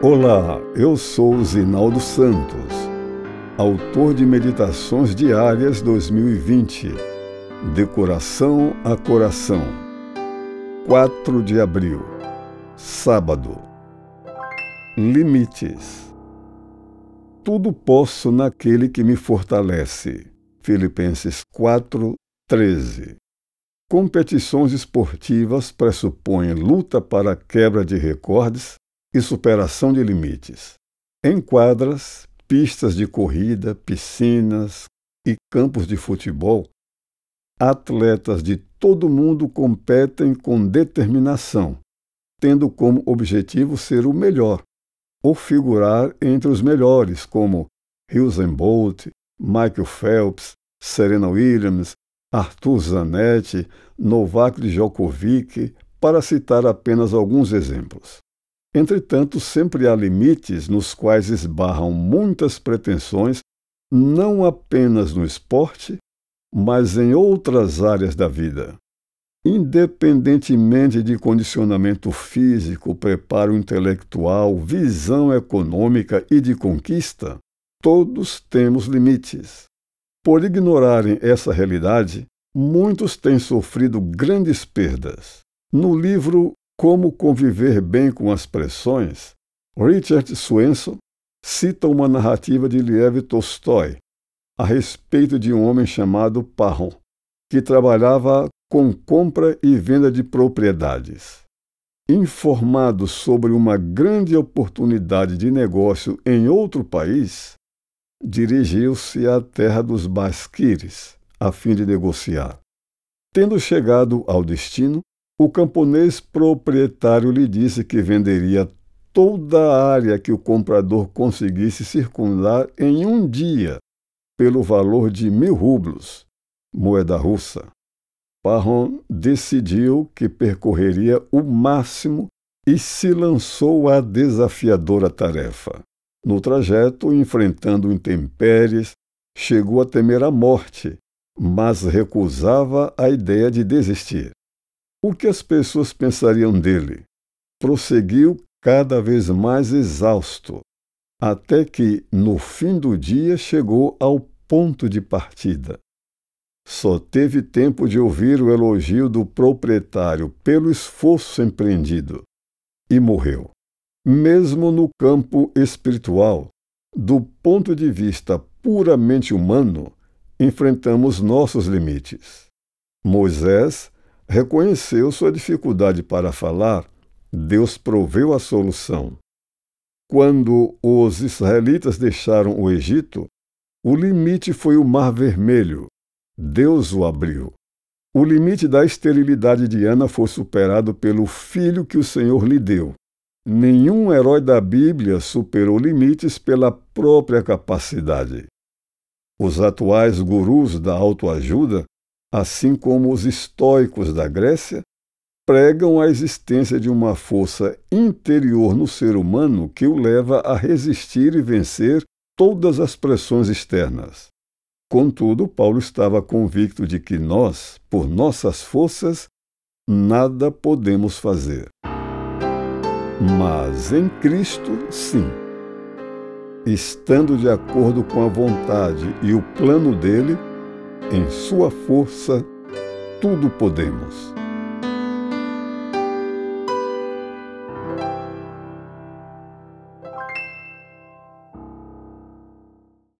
Olá, eu sou Zinaldo Santos, autor de Meditações Diárias 2020, de coração a coração. 4 de abril, sábado. Limites. Tudo posso naquele que me fortalece. Filipenses 4, 13. Competições esportivas pressupõem luta para quebra de recordes e superação de limites. Em quadras, pistas de corrida, piscinas e campos de futebol, atletas de todo mundo competem com determinação, tendo como objetivo ser o melhor, ou figurar entre os melhores, como Usain Bolt, Michael Phelps, Serena Williams, Arthur Zanetti, Novak Djokovic, para citar apenas alguns exemplos. Entretanto, sempre há limites nos quais esbarram muitas pretensões, não apenas no esporte, mas em outras áreas da vida. Independentemente de condicionamento físico, preparo intelectual, visão econômica e de conquista, todos temos limites. Por ignorarem essa realidade, muitos têm sofrido grandes perdas. No livro como Conviver Bem com as Pressões, Richard Swenson cita uma narrativa de Liev Tolstói a respeito de um homem chamado Parron, que trabalhava com compra e venda de propriedades. Informado sobre uma grande oportunidade de negócio em outro país, dirigiu-se à terra dos Basquires a fim de negociar. Tendo chegado ao destino, o camponês proprietário lhe disse que venderia toda a área que o comprador conseguisse circundar em um dia, pelo valor de mil rublos, moeda russa. Parron decidiu que percorreria o máximo e se lançou à desafiadora tarefa. No trajeto, enfrentando intempéries, chegou a temer a morte, mas recusava a ideia de desistir. O que as pessoas pensariam dele? Prosseguiu cada vez mais exausto, até que, no fim do dia, chegou ao ponto de partida. Só teve tempo de ouvir o elogio do proprietário pelo esforço empreendido e morreu. Mesmo no campo espiritual, do ponto de vista puramente humano, enfrentamos nossos limites. Moisés reconheceu sua dificuldade para falar, Deus proveu a solução. Quando os israelitas deixaram o Egito, o limite foi o Mar Vermelho. Deus o abriu. O limite da esterilidade de Ana foi superado pelo filho que o Senhor lhe deu. Nenhum herói da Bíblia superou limites pela própria capacidade. Os atuais gurus da autoajuda assim como os estoicos da Grécia, pregam a existência de uma força interior no ser humano que o leva a resistir e vencer todas as pressões externas. Contudo, Paulo estava convicto de que nós, por nossas forças, nada podemos fazer. Mas em Cristo, sim. Estando de acordo com a vontade e o plano dele, em Sua força, tudo podemos.